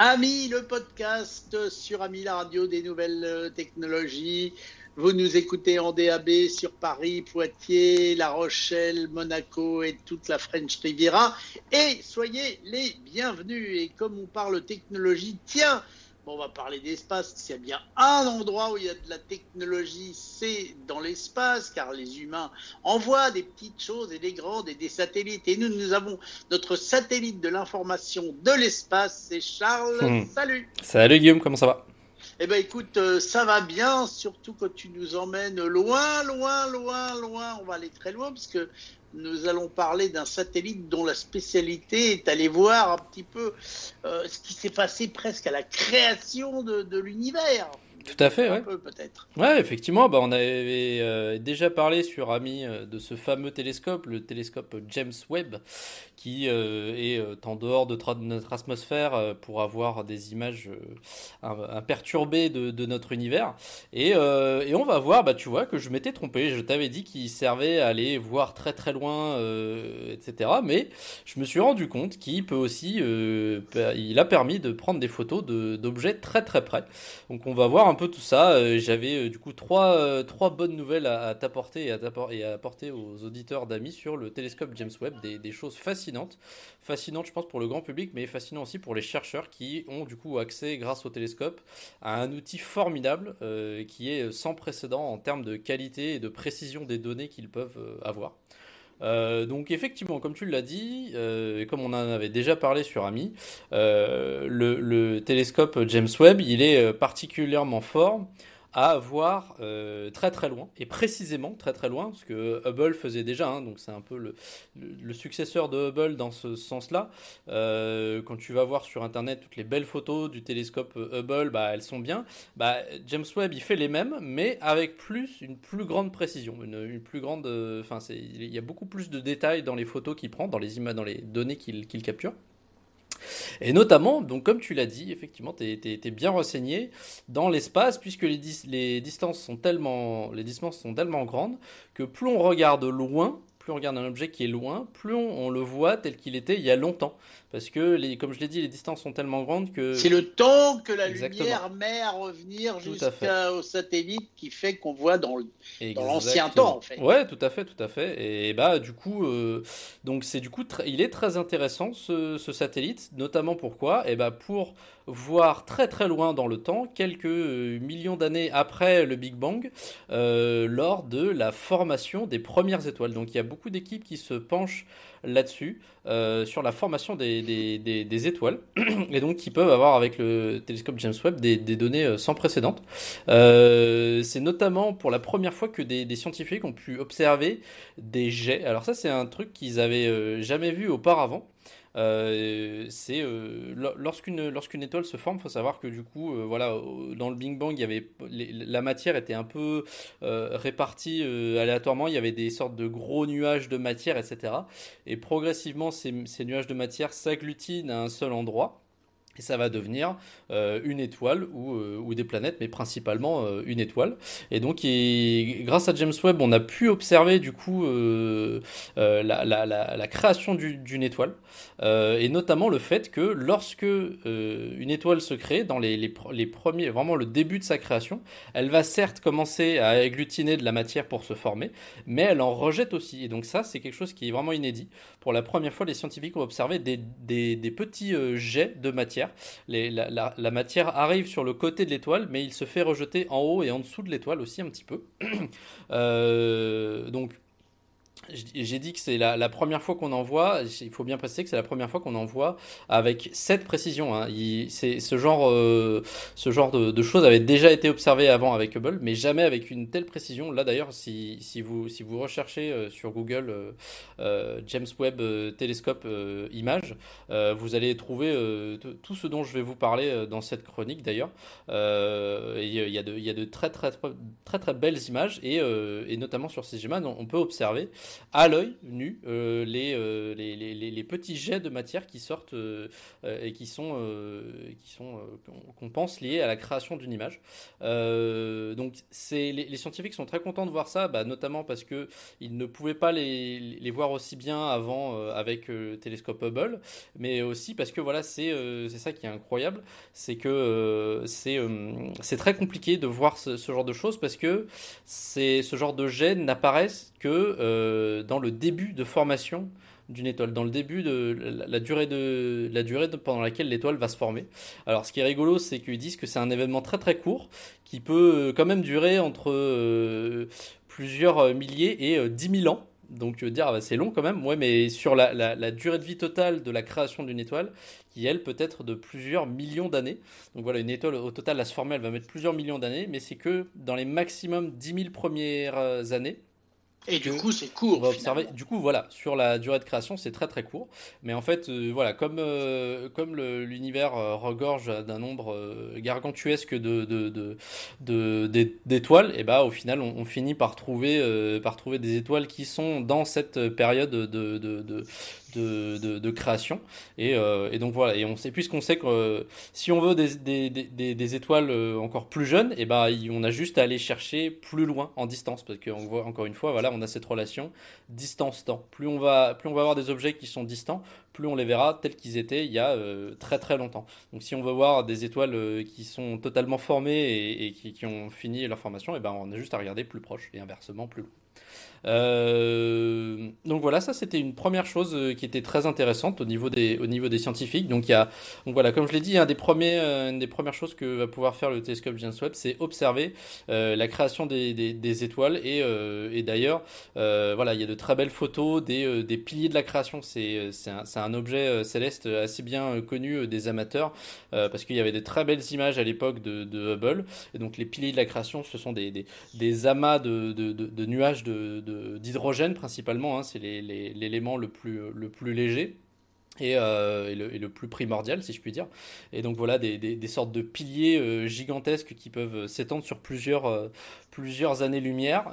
Ami, le podcast sur Ami la radio des nouvelles euh, technologies. Vous nous écoutez en DAB sur Paris, Poitiers, La Rochelle, Monaco et toute la French Riviera. Et soyez les bienvenus. Et comme on parle technologie, tiens, on va parler d'espace. S'il y a bien un endroit où il y a de la technologie, c'est dans l'espace, car les humains envoient des petites choses et des grandes et des satellites. Et nous, nous avons notre satellite de l'information de l'espace, c'est Charles. Hmm. Salut. Salut Guillaume, comment ça va? Eh ben écoute, euh, ça va bien, surtout quand tu nous emmènes loin, loin, loin, loin. On va aller très loin parce que nous allons parler d'un satellite dont la spécialité est d'aller voir un petit peu euh, ce qui s'est passé presque à la création de l'univers. Tout à fait, ouais. peut-être. Ouais, effectivement, bah, on avait euh, déjà parlé sur Ami euh, de ce fameux télescope, le télescope James Webb, qui euh, est en dehors de, notre atmosphère pour avoir des images imperturbées de, de, notre univers. Et, et, on va voir, bah, tu vois, que je m'étais trompé. Je t'avais dit qu'il servait à aller voir très très loin, etc. Mais je me suis rendu compte qu'il peut aussi, il a permis de prendre des photos d'objets très très près. Donc on va voir un peu tout ça. Euh, j'avais euh, du coup trois, euh, trois bonnes nouvelles à, t'apporter et, à apporter aux auditeurs d'amis sur le télescope James Webb. Des, choses fascinantes. Fascinantes, je pense, pour le grand public, mais fascinantes aussi pour les chercheurs qui ont du coup accès, grâce au télescope, à un outil formidable qui est sans précédent en termes de qualité et de précision des données qu'ils peuvent avoir. Euh, donc effectivement, comme tu l'as dit, euh, et comme on en avait déjà parlé sur Ami, euh, le, télescope James Webb, il est particulièrement fort à voir euh, très très loin, et précisément très très loin, ce que Hubble faisait déjà, hein, donc c'est un peu le, le, successeur de Hubble dans ce sens-là. Euh, quand tu vas voir sur Internet toutes les belles photos du télescope Hubble, bah, elles sont bien. Bah, James Webb, il fait les mêmes, mais avec plus, une plus grande précision, une, plus grande... Enfin, il y a beaucoup plus de détails dans les photos qu'il prend, dans les, dans les données qu'il capture. Et notamment, donc comme tu l'as dit, effectivement, tu es, bien renseigné dans l'espace, puisque les, distances sont tellement grandes que plus on regarde loin, plus on regarde un objet qui est loin, plus on, le voit tel qu'il était il y a longtemps. Parce que, les, comme je l'ai dit, les distances sont tellement grandes que... C'est le temps que la lumière met à revenir jusqu'au satellite qui fait qu'on voit dans l'ancien temps, en fait. Ouais, tout à fait, tout à fait. Et bah, du coup, euh, donc c'est du coup, il est très intéressant ce, ce satellite, notamment pourquoi? Et bah, pour voir très très loin dans le temps, quelques euh, millions d'années après le Big Bang, euh, lors de la formation des premières étoiles. Donc il y a beaucoup d'équipes qui se penchent là-dessus, euh, sur la formation des, étoiles, et donc qui peuvent avoir avec le télescope James Webb des, données sans précédent. c'est notamment pour la première fois que des, scientifiques ont pu observer des jets. Alors ça c'est un truc qu'ils avaient jamais vu auparavant. Euh, c'est euh, lorsqu'une étoile se forme, faut savoir que du coup, euh, voilà, dans le Big Bang, il y avait la matière était un peu répartie aléatoirement. Il y avait des sortes de gros nuages de matière, etc. Et progressivement, ces, ces nuages de matière s'agglutinent à un seul endroit et ça va devenir euh, une étoile ou, euh, ou, des planètes, mais principalement euh, une étoile. Et donc, grâce à James Webb, on a pu observer du coup la, la, la, création d'une étoile, et notamment le fait que lorsque une étoile se crée, dans les, les, premiers, vraiment le début de sa création, elle va certes commencer à agglutiner de la matière pour se former, mais elle en rejette aussi. Et donc ça, c'est quelque chose qui est vraiment inédit. Pour la première fois, les scientifiques ont observé des, des petits jets de matière la, matière arrive sur le côté de l'étoile, mais il se fait rejeter en haut et en dessous de l'étoile aussi un petit peu. Euh, donc j'ai dit que c'est la, première fois qu'on en voit. Il faut bien préciser que c'est la première fois qu'on en voit avec cette précision. Hein. Ce genre, euh, ce genre de, choses avait déjà été observé avant avec Hubble, mais jamais avec une telle précision. Là d'ailleurs, si, vous si vous recherchez euh, sur Google euh, James Webb télescope image, vous allez trouver tout ce dont je vais vous parler dans cette chronique d'ailleurs. Il y, a de, très très très très, belles images et, notamment sur ces on peut observer à l'œil nu euh, euh, les, les, les, les, petits jets de matière qui sortent euh, et qui sont, qui sont qu'on pense liées à la création d'une image. donc c'est les, scientifiques sont très contents de voir ça, bah, notamment parce que ils ne pouvaient pas les, les voir aussi bien avant avec le télescope Hubble, mais aussi parce que voilà c'est c'est ça qui est incroyable, c'est que c'est c'est très compliqué de voir ce, ce, genre de choses parce que ce genre de gènes n'apparaissent que dans le début de formation d'une étoile, dans le début de la, durée, de, la durée pendant laquelle l'étoile va se former. Alors ce qui est rigolo, c'est qu'ils disent que c'est un événement très très court, qui peut euh, quand même durer entre euh, plusieurs euh, milliers et dix 10 000 ans. Donc dire ah bah, c'est long quand même, ouais, mais sur la, la, durée de vie totale de la création d'une étoile, qui elle peut être de plusieurs millions d'années. Donc voilà, une étoile au total à se former, elle va mettre plusieurs millions d'années, mais c'est que dans les maximum 10 000 premières années, et du coup, c'est court. On observer. Du coup, voilà, sur la durée de création, c'est très très court. Mais en fait, euh, voilà, comme, euh, comme l'univers euh, regorge d'un nombre gargantuesque de, d'étoiles, et bah au final, on, finit par trouver, par trouver des étoiles qui sont dans cette période de, de, de, création. Et, euh, et, donc voilà, et on sait, puisqu'on sait que euh, si on veut des, des, des, des étoiles euh, encore plus jeunes, et ben on a juste à aller chercher plus loin en distance, parce qu'on voit encore une fois, voilà, on a cette relation distance-temps. Plus on va, plus on va avoir des objets qui sont distants, plus on les verra tels qu'ils étaient il y a très très longtemps. Donc si on veut voir des étoiles qui sont totalement formées et, qui, ont fini leur formation, et ben on a juste à regarder plus proche et inversement plus loin. Euh, donc voilà, ça c'était une première chose euh, qui était très intéressante au niveau des, au niveau des scientifiques. Donc il y a, donc voilà, comme je l'ai dit, euh, une des premières choses que va pouvoir faire le télescope James Webb, c'est observer la création des, étoiles. Et, d'ailleurs, voilà, il y a de très belles photos des, des piliers de la création. C'est un, un, objet céleste assez bien connu des amateurs parce qu'il y avait des très belles images à l'époque de, de, Hubble. Et donc les piliers de la création, ce sont des, des amas de, de nuages de d'hydrogène principalement, hein, c'est l'élément le plus, léger. Euh, et, le, plus primordial, si je puis dire. Et donc voilà, des, sortes de piliers euh, gigantesques qui peuvent s'étendre sur plusieurs, euh, plusieurs années-lumière,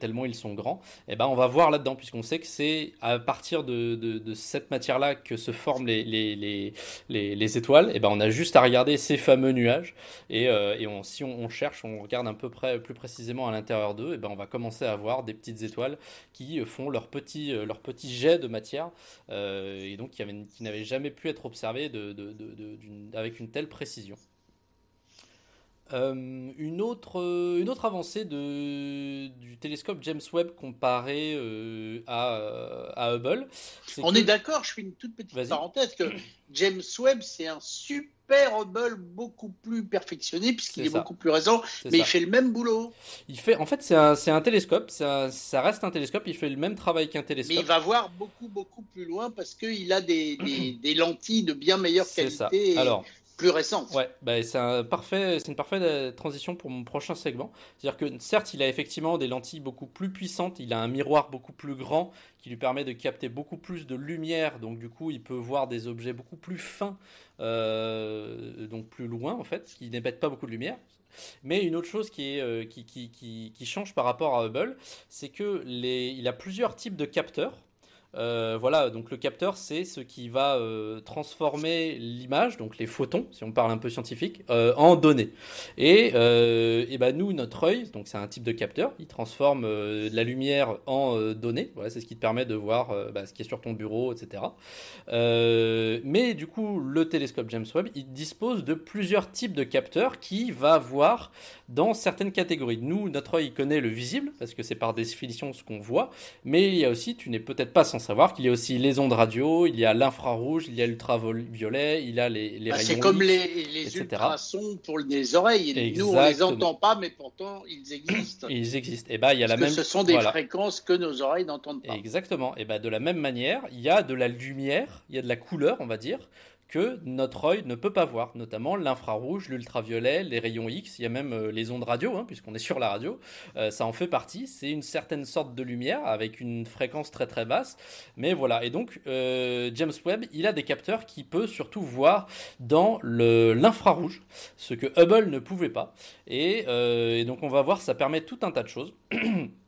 tellement ils sont grands. Et eh ben on va voir là-dedans, puisqu'on sait que c'est à partir de, cette matière-là que se forment les, les, les, étoiles. Et eh ben on a juste à regarder ces fameux nuages. Et, et on, si on, cherche, on regarde un peu près, plus précisément à l'intérieur d'eux, et eh ben on va commencer à voir des petites étoiles qui font leur petit, leur petit jet de matière. et donc qui, n'avait jamais pu être observé de, avec une telle précision. Euh, une, autre, une autre avancée de, du télescope James Webb comparé euh, à, à, Hubble. On est d'accord, je fais une toute petite parenthèse, que James Webb, c'est un super Hubble beaucoup plus perfectionné, puisqu'il est, beaucoup plus récent, mais il fait le même boulot. Il fait, en fait, c'est un, un, télescope, ça, ça reste un télescope, il fait le même travail qu'un télescope. Mais il va voir beaucoup, beaucoup plus loin, parce qu'il a des, des, lentilles de bien meilleure qualité. Ça. Alors, plus récente. Ouais, bah, c'est un parfait, c'est une parfaite euh, transition pour mon prochain segment. C'est-à-dire que certes, il a effectivement des lentilles beaucoup plus puissantes, il a un miroir beaucoup plus grand qui lui permet de capter beaucoup plus de lumière, donc du coup, il peut voir des objets beaucoup plus fins, euh, donc plus loin en fait, qui n'émettent pas beaucoup de lumière. Mais une autre chose qui, est, euh, qui, change par rapport à Hubble, c'est que les, il a plusieurs types de capteurs. Euh, voilà, donc le capteur, c'est ce qui va euh, transformer l'image, donc les photons, si on parle un peu scientifique, euh, en données. Et, et ben nous, notre œil, donc c'est un type de capteur, il transforme la lumière en données. Voilà, c'est ce qui te permet de voir bah, ce qui est sur ton bureau, etc. mais du coup, le télescope James Webb, il dispose de plusieurs types de capteurs qui va voir dans certaines catégories. Nous, notre œil connaît le visible parce que c'est par définition ce qu'on voit, mais il y a aussi, tu n'es peut-être pas sans savoir qu'il y a aussi les ondes radio, il y a l'infrarouge, il y a l'ultraviolet, il y a les, les bah, C'est comme les, les ultrasons pour les oreilles. Nous, on les entend pas, mais pourtant, ils existent. Ils existent. Et bah, il y a la même. ce sont des fréquences que nos oreilles n'entendent pas. Exactement. Et bah, de la même manière, il y a de la lumière, il y a de la couleur, on va dire, que notre œil ne peut pas voir, notamment l'infrarouge, l'ultraviolet, les rayons X, il y a même euh, les ondes radio, hein, puisqu'on est sur la radio, euh, ça en fait partie, c'est une certaine sorte de lumière avec une fréquence très très basse, mais voilà, et donc euh, James Webb, il a des capteurs qui peut surtout voir dans l'infrarouge, ce que Hubble ne pouvait pas, et, et donc on va voir, ça permet tout un tas de choses.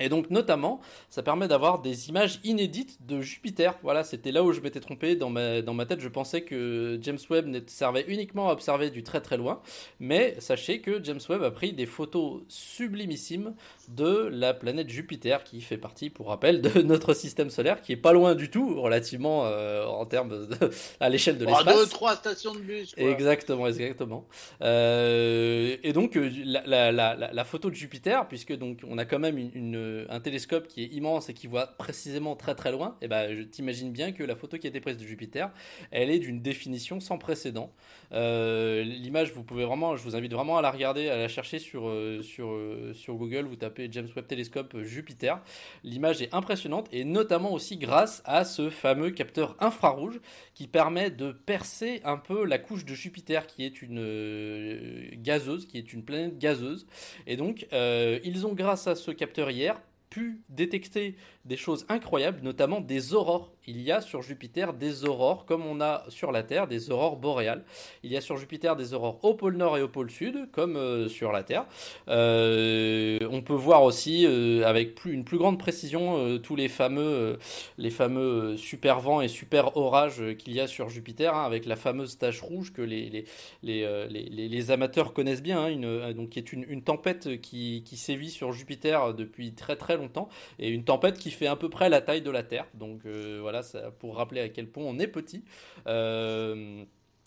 Et donc notamment, ça permet d'avoir des images inédites de Jupiter. Voilà, c'était là où je m'étais trompé dans ma, dans ma tête. Je pensais que James Webb ne servait uniquement à observer du très très loin. Mais sachez que James Webb a pris des photos sublimissimes de la planète Jupiter, qui fait partie, pour rappel, de notre système solaire, qui est pas loin du tout, relativement euh, en termes de, à l'échelle de l'espace. Deux, trois stations de bus. Quoi. Exactement, exactement. Euh, et donc euh, la, la, la, la, photo de Jupiter, puisque donc on a quand même une, une euh, un télescope qui est immense et qui voit précisément très très loin, et eh ben, je t'imagine bien que la photo qui a été prise de Jupiter, elle est d'une définition sans précédent. Euh, l'image, vous pouvez vraiment, je vous invite vraiment à la regarder, à la chercher sur, euh, sur, sur Google, vous tapez James Webb Telescope Jupiter. L'image est impressionnante et notamment aussi grâce à ce fameux capteur infrarouge qui permet de percer un peu la couche de Jupiter qui est une gazeuse, qui est une planète gazeuse. Et donc, ils ont grâce à ce capteur hier pu détecter des choses incroyables, notamment des aurores. Il y a sur Jupiter des aurores, comme on a sur la Terre des aurores boréales. Il y a sur Jupiter des aurores au pôle nord et au pôle sud, comme euh, sur la Terre. Euh, on peut voir aussi euh, avec plus, une plus grande précision tous les fameux, les fameux super vents et super orages qu'il y a sur Jupiter, hein, avec la fameuse tache rouge que les, les, les, les, amateurs connaissent bien, hein, donc qui est une, une tempête qui, qui sévit sur Jupiter depuis très très longtemps, et une tempête qui fait à peu près la taille de la Terre. Donc euh, voilà, ça, pour rappeler à quel point on est petit. Euh,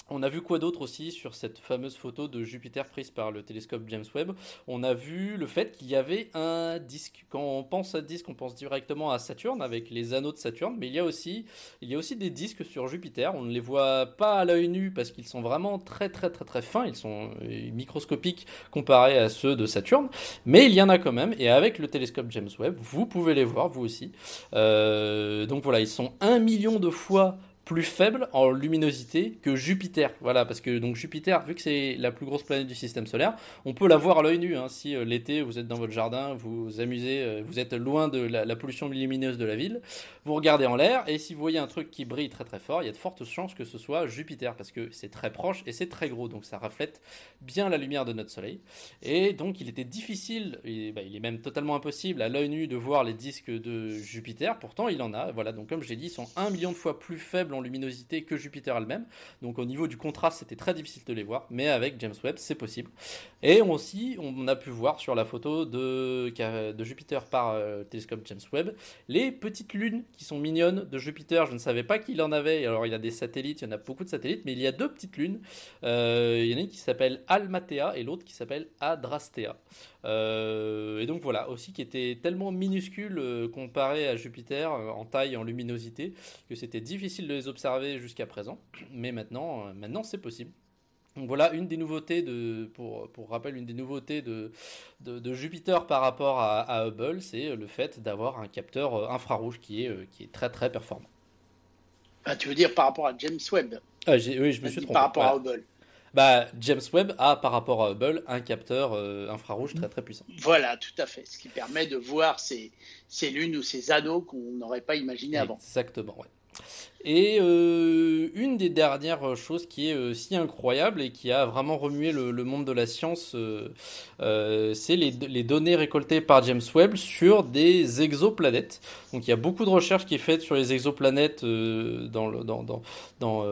on a vu quoi d'autre aussi sur cette fameuse photo de Jupiter prise par le télescope James Webb? On a vu le fait qu'il y avait un disque. Quand on pense à disque, on pense directement à Saturne avec les anneaux de Saturne, mais il y a aussi, des disques sur Jupiter. On ne les voit pas à l'œil nu parce qu'ils sont vraiment très très très très fins. Ils sont euh, microscopiques comparés à ceux de Saturne, mais il y en a quand même. Et avec le télescope James Webb, vous pouvez les voir vous aussi. Euh, donc voilà, ils sont un million de fois plus faible en luminosité que Jupiter. Voilà, parce que donc Jupiter, vu que c'est la plus grosse planète du système solaire, on peut la voir à l'œil nu. Hein. Si euh, l'été vous êtes dans votre jardin, vous vous amusez, euh, vous êtes loin de la, pollution lumineuse de la ville, vous regardez en l'air et si vous voyez un truc qui brille très très fort, il y a de fortes chances que ce soit Jupiter parce que c'est très proche et c'est très gros, donc ça reflète bien la lumière de notre Soleil. Et donc il était difficile, bah, il est même totalement impossible à l'œil nu de voir les disques de Jupiter. Pourtant il en a. Voilà, donc comme je l'ai dit, ils sont un million de fois plus faibles luminosité que Jupiter elle-même. Donc au niveau du contraste, c'était très difficile de les voir, mais avec James Webb, c'est possible. Et aussi, on a pu voir sur la photo de, Jupiter par euh, télescope James Webb les petites lunes qui sont mignonnes de Jupiter. Je ne savais pas qu'il en avait. Alors il y a des satellites, il y en a beaucoup de satellites, mais il y a deux petites lunes. Euh, il y en a une qui s'appelle Almatea et l'autre qui s'appelle Adrastea. Euh, et donc voilà, aussi qui était tellement minuscule euh, comparé à Jupiter euh, en taille, en luminosité, que c'était difficile de les observer jusqu'à présent. Mais maintenant, maintenant c'est possible. Donc voilà une des nouveautés de, pour, pour rappel, une des nouveautés de, de, Jupiter par rapport à, Hubble, c'est le fait d'avoir un capteur infrarouge qui est, qui est très très performant. Ah, tu veux dire par rapport à James Webb? Ah, Oui, je me suis trompé. Par rapport à Hubble bah, James Webb a par rapport à Hubble un capteur euh, infrarouge très très puissant. Voilà, tout à fait. Ce qui permet de voir ces, ces lunes ou ces anneaux qu'on n'aurait pas imaginé avant. Exactement, ouais. Et euh, une des dernières choses qui est aussi incroyable et qui a vraiment remué le, monde de la science, euh, c'est les, les, données récoltées par James Webb sur des exoplanètes. Donc il y a beaucoup de recherches qui est faite sur les exoplanètes dans, le, dans, dans, dans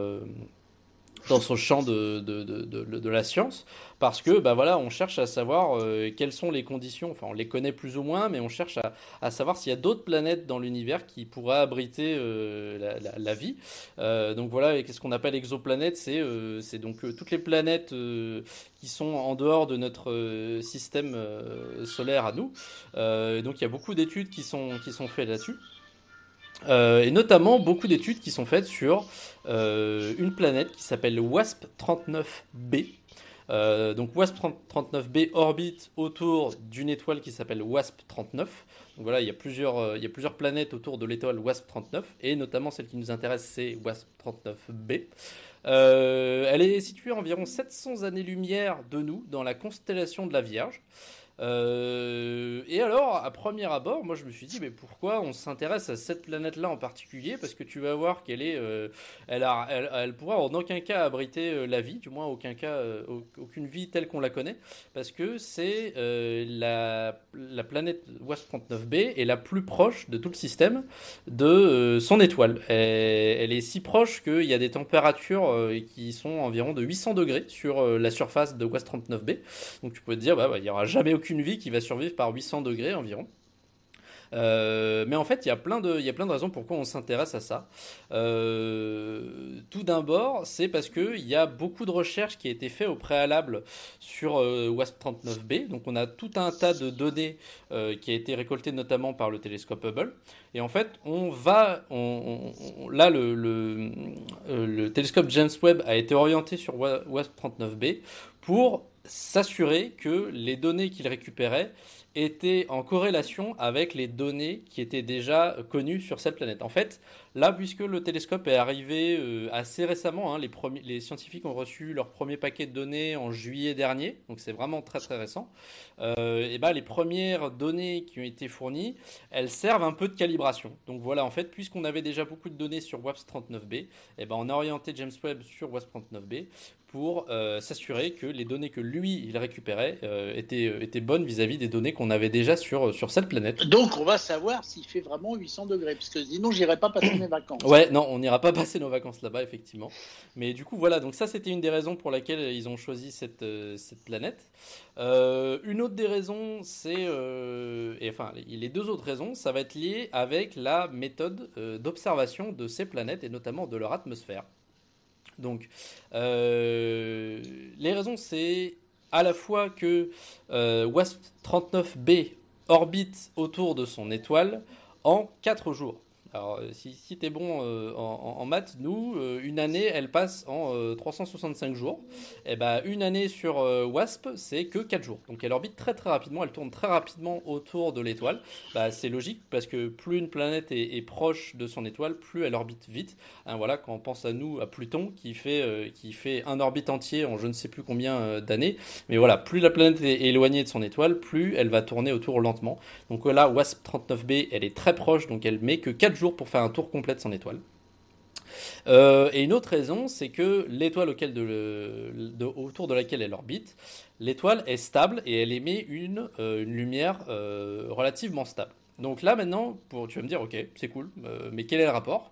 dans son champ de, de, de, la science, parce que bah voilà, on cherche à savoir euh, quelles sont les conditions, enfin on les connaît plus ou moins, mais on cherche à, savoir s'il y a d'autres planètes dans l'univers qui pourraient abriter euh, la, vie. Euh, donc voilà, qu'est-ce qu'on appelle exoplanètes C'est c'est donc toutes les planètes qui sont en dehors de notre système solaire à nous. donc il y a beaucoup d'études qui sont, qui sont faites là-dessus. Euh, et notamment beaucoup d'études qui sont faites sur euh, une planète qui s'appelle WASP 39b. Euh, donc WASP 39b orbite autour d'une étoile qui s'appelle WASP 39. Donc voilà, il y a plusieurs, il y a plusieurs planètes autour de l'étoile WASP 39 et notamment celle qui nous intéresse c'est WASP 39b. elle est située à environ 700 années-lumière de nous dans la constellation de la Vierge. Euh, et alors, à premier abord, moi je me suis dit, mais pourquoi on s'intéresse à cette planète-là en particulier? Parce que tu vas voir qu'elle est, euh, elle, a, elle, pourra en aucun cas abriter euh, la vie, du moins aucun cas, aucune vie telle qu'on la connaît, parce que c'est la, la, planète WASP 39b est la plus proche de tout le système de son étoile. Elle, est si proche qu'il y a des températures qui sont environ de 800 degrés sur la surface de WASP 39b. Donc tu peux te dire, bah, bah, il n'y aura jamais aucune aucune vie qui va survivre par 800 degrés environ. Euh, mais en fait, il y, a plein de, il a raisons pourquoi on s'intéresse à ça. Euh, tout d'abord, c'est parce qu'il y a beaucoup de recherches qui ont été faites au préalable sur euh, WASP-39b. Donc, on a tout un tas de données qui a été récoltées notamment par le télescope Hubble. Et en fait, on va. Là, le, télescope James Webb a été orienté sur WASP-39b pour s'assurer que les données qu'il récupérait étaient en corrélation avec les données qui étaient déjà connues sur cette planète. En fait, là, puisque le télescope est arrivé euh, assez récemment, hein, les, premiers, les scientifiques ont reçu leur premier paquet de données en juillet dernier, donc c'est vraiment très très récent, euh, et ben, les premières données qui ont été fournies, elles servent un peu de calibration. Donc voilà, en fait, puisqu'on avait déjà beaucoup de données sur WASP-39b, et ben, on a orienté James Webb sur WASP-39b pour euh, s'assurer que les données que lui, il récupérait étaient, étaient bonnes vis-à-vis des données qu'on avait déjà sur, sur cette planète. Donc on va savoir s'il fait vraiment 800 degrés, parce que sinon j'irai pas passer mes vacances. Ouais, non, on n'ira pas passer nos vacances là-bas, effectivement. Mais du coup, voilà, donc ça c'était une des raisons pour laquelle ils ont choisi cette, euh, cette planète. Euh, une autre des raisons, c'est, euh, et enfin, les deux autres raisons, ça va être lié avec la méthode d'observation de ces planètes et notamment de leur atmosphère. Donc, les raisons, c'est à la fois que WASP 39b orbite autour de son étoile en 4 jours. Alors, euh, si, si tu es bon euh, en, maths, nous, euh, une année, elle passe en 365 jours. Et eh ben, une année sur WASP, c'est que 4 jours. Donc, elle orbite très très rapidement, elle tourne très rapidement autour de l'étoile. Bah, c'est logique parce que plus une planète est, proche de son étoile, plus elle orbite vite. Hein, voilà, quand on pense à nous, à Pluton, qui fait, qui fait un orbite entier en je ne sais plus combien d'années. Mais voilà, plus la planète est éloignée de son étoile, plus elle va tourner autour lentement. Donc là, WASP 39b, elle est très proche, donc elle met que 4 jours pour faire un tour complet de son étoile. Euh, et une autre raison, c'est que l'étoile autour de laquelle elle orbite, l'étoile est stable et elle émet une, euh, lumière euh, relativement stable. Donc là maintenant, tu vas me dire, ok, c'est cool, mais quel est le rapport?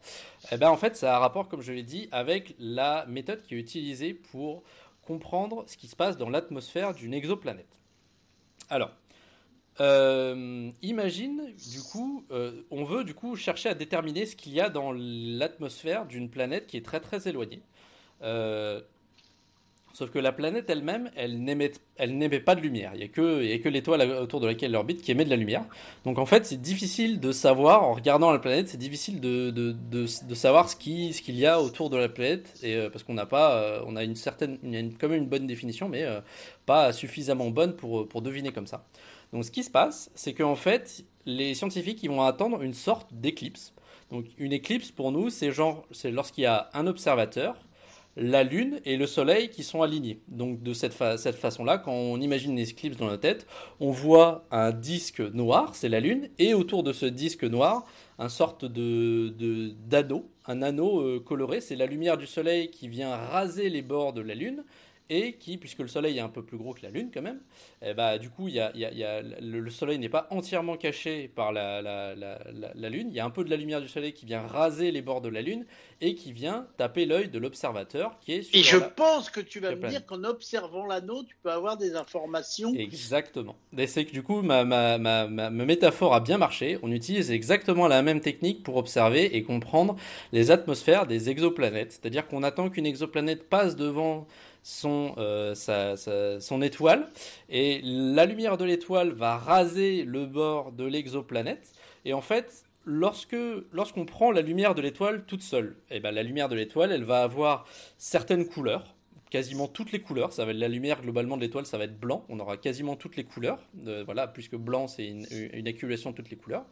Eh bien en fait, ça a un rapport, comme je l'ai dit, avec la méthode qui est utilisée pour comprendre ce qui se passe dans l'atmosphère d'une exoplanète. Alors, euh, imagine, du coup, euh, on veut du coup chercher à déterminer ce qu'il y a dans l'atmosphère d'une planète qui est très très éloignée. Euh, sauf que la planète elle-même, elle n'émet, pas de lumière. Il n'y a que, l'étoile autour de laquelle elle orbite qui émet de la lumière. Donc en fait, c'est difficile de savoir, en regardant la planète, c'est difficile de, savoir ce, qui, ce qu'il y a autour de la planète. Parce qu'on n'a pas, on a une certaine, a quand même une bonne définition, mais pas suffisamment bonne pour deviner comme ça. Donc ce qui se passe, c'est qu'en fait, les scientifiques vont attendre une sorte d'éclipse. Donc une éclipse pour nous, c'est c'est lorsqu'il y a un observateur, la Lune et le Soleil qui sont alignés. Donc de cette, cette façon-là, quand on imagine une éclipse dans la tête, on voit un disque noir, c'est la Lune, et autour de ce disque noir, un sorte de d'anneau, un anneau euh, coloré, c'est la lumière du Soleil qui vient raser les bords de la Lune, et qui, puisque le Soleil est un peu plus gros que la Lune quand même, eh bah, du coup, y a, y a, le, Soleil n'est pas entièrement caché par la, la, la, Lune. Il y a un peu de la lumière du Soleil qui vient raser les bords de la Lune et qui vient taper l'œil de l'observateur qui est sur Et je pense que tu vas me dire qu'en observant l'anneau, tu peux avoir des informations. Exactement. Et c'est que du coup, ma, ma, ma, ma, métaphore a bien marché. On utilise exactement la même technique pour observer et comprendre les atmosphères des exoplanètes. C'est-à-dire qu'on attend qu'une exoplanète passe devant son, euh, son étoile. Et la lumière de l'étoile va raser le bord de l'exoplanète. Et en fait lorsque lorsqu'on prend la lumière de l'étoile toute seule et eh ben la lumière de l'étoile elle va avoir certaines couleurs quasiment toutes les couleurs. Ça va la lumière globalement de l'étoile ça va être blanc. On aura quasiment toutes les couleurs. Euh, voilà puisque blanc c'est une, une accumulation de toutes les couleurs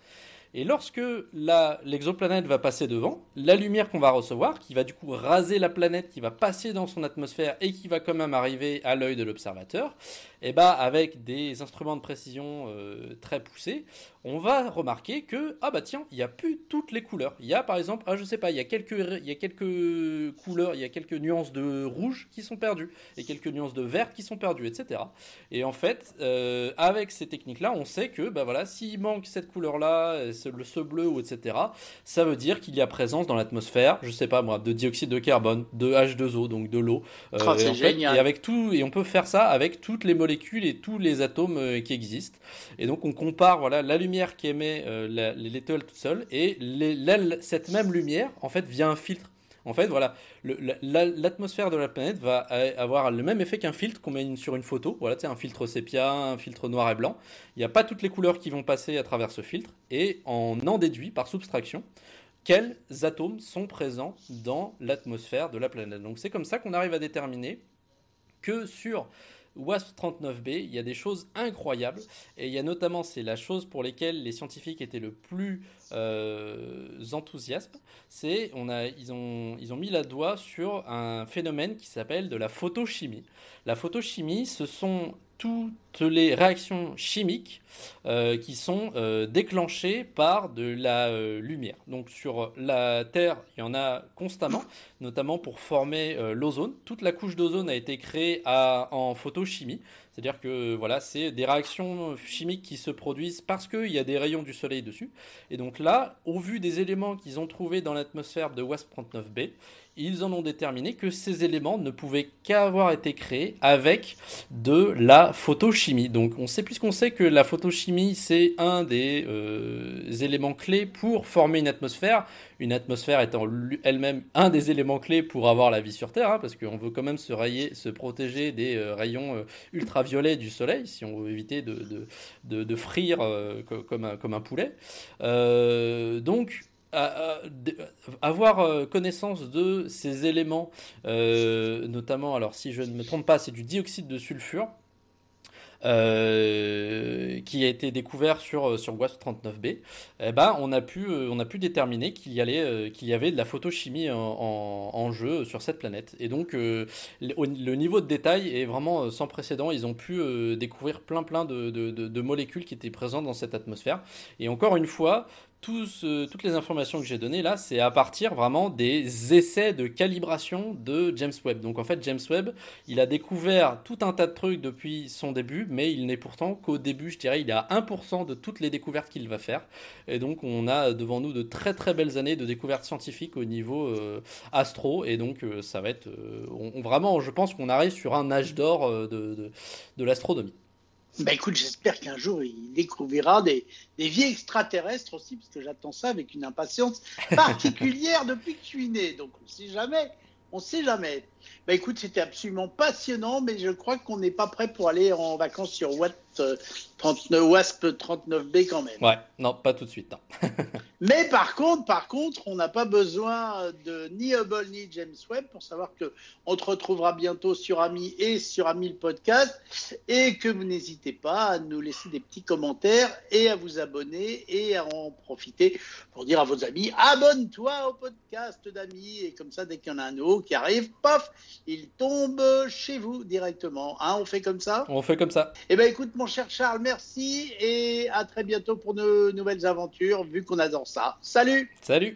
Et lorsque l'exoplanète va passer devant, la lumière qu'on va recevoir, qui va du coup raser la planète, qui va passer dans son atmosphère et qui va quand même arriver à l'œil de l'observateur, et eh bah avec des instruments de précision euh, très poussés, on va remarquer que ah bah tiens, il n'y a plus toutes les couleurs. Il y a par exemple, ah je sais pas, il y a quelques y a quelques couleurs, il y a quelques nuances de rouge qui sont perdues et quelques nuances de vert qui sont perdues, etc. Et en fait, euh, avec ces techniques-là, on sait que bah voilà, s'il manque cette couleur-là, ce, ce bleu ou etc., ça veut dire qu'il y a présence dans l'atmosphère, je sais pas moi, de dioxyde de carbone, de H2O, donc de l'eau. Euh, oh, et, avec tout, et on peut faire ça avec toutes les molécules et tous les atomes euh, qui existent. Et donc on compare voilà la lumière qui émet euh, l'étoile toute seule et cette même lumière en fait via un filtre. En fait, voilà, l'atmosphère de la planète va avoir le même effet qu'un filtre qu'on met sur une photo. Voilà, tu un filtre sépia, un filtre noir et blanc. Il n'y a pas toutes les couleurs qui vont passer à travers ce filtre. Et on en déduit par subtraction quels atomes sont présents dans l'atmosphère de la planète. Donc c'est comme ça qu'on arrive à déterminer que sur WASP-39b, il y a des choses incroyables. Et il y a notamment, c'est la chose pour laquelle les scientifiques étaient le plus euh, enthousiastes, c'est on a, ils ont mis la doigt sur un phénomène qui s'appelle de la photochimie. La photochimie, ce sont toutes les réactions chimiques euh, qui sont euh, déclenchées par de la euh, lumière. Donc sur la Terre, il y en a constamment, notamment pour former l'ozone. Toute la couche d'ozone a été créée en photochimie. C'est-à-dire que voilà, c'est des réactions chimiques qui se produisent parce qu'il y a des rayons du soleil dessus. Et donc là, au vu des éléments qu'ils ont trouvés dans l'atmosphère de WASP-39b, ils en ont déterminé que ces éléments ne pouvaient qu'avoir été créés avec de la photochimie. Donc on sait puisqu'on sait que la photochimie c'est un des euh, éléments clés pour former une atmosphère, une atmosphère étant elle-même un des éléments clés pour avoir la vie sur Terre, hein, parce qu'on veut quand même se, rayer, se protéger des euh, rayons euh, ultraviolets du Soleil, si on veut éviter de, de, de, frire comme, un, comme un poulet. donc avoir euh, connaissance de ces éléments, euh, notamment, alors si je ne me trompe pas, c'est du dioxyde de sulfure. Euh, qui a été découvert sur sur WASP 39b, eh ben on a pu on a pu déterminer qu'il y allait qu'il y avait de la photochimie en, jeu sur cette planète. Et donc le, niveau de détail est vraiment sans précédent. Ils ont pu découvrir plein plein de, de, molécules qui étaient présentes dans cette atmosphère. Et encore une fois, toutes les informations que j'ai données là, c'est à partir vraiment des essais de calibration de James Webb. Donc en fait, James Webb, il a découvert tout un tas de trucs depuis son début, mais il n'est pourtant qu'au début, je dirais, il est à 1% de toutes les découvertes qu'il va faire. Et donc on a devant nous de très très belles années de découvertes scientifiques au niveau euh, astro. Et donc euh, ça va être euh, vraiment, je pense qu'on arrive sur un âge d'or de l'astronomie. Bah écoute, j'espère qu'un jour il découvrira des, des vies extraterrestres aussi, parce que j'attends ça avec une impatience particulière depuis que je suis né. Donc on ne sait jamais, on ne sait jamais. Bah écoute, c'était absolument passionnant, mais je crois qu'on n'est pas prêt pour aller en vacances sur Watt 39, WASP 39B quand même. Ouais, non, pas tout de suite. Mais par contre, par contre, on n'a pas besoin de ni Hubble ni James Webb pour savoir que on te retrouvera bientôt sur Ami et sur Ami le podcast et que vous n'hésitez pas à nous laisser des petits commentaires et à vous abonner et à en profiter pour dire à vos amis abonne-toi au podcast d'Ami et comme ça dès qu'il y en a un nouveau qui arrive, paf, il tombe chez vous directement. Hein, on fait comme ça? On fait comme ça. Eh ben écoute mon cher Charles, merci et à très bientôt pour de nouvelles aventures, vu qu'on adore ça. Salut Salut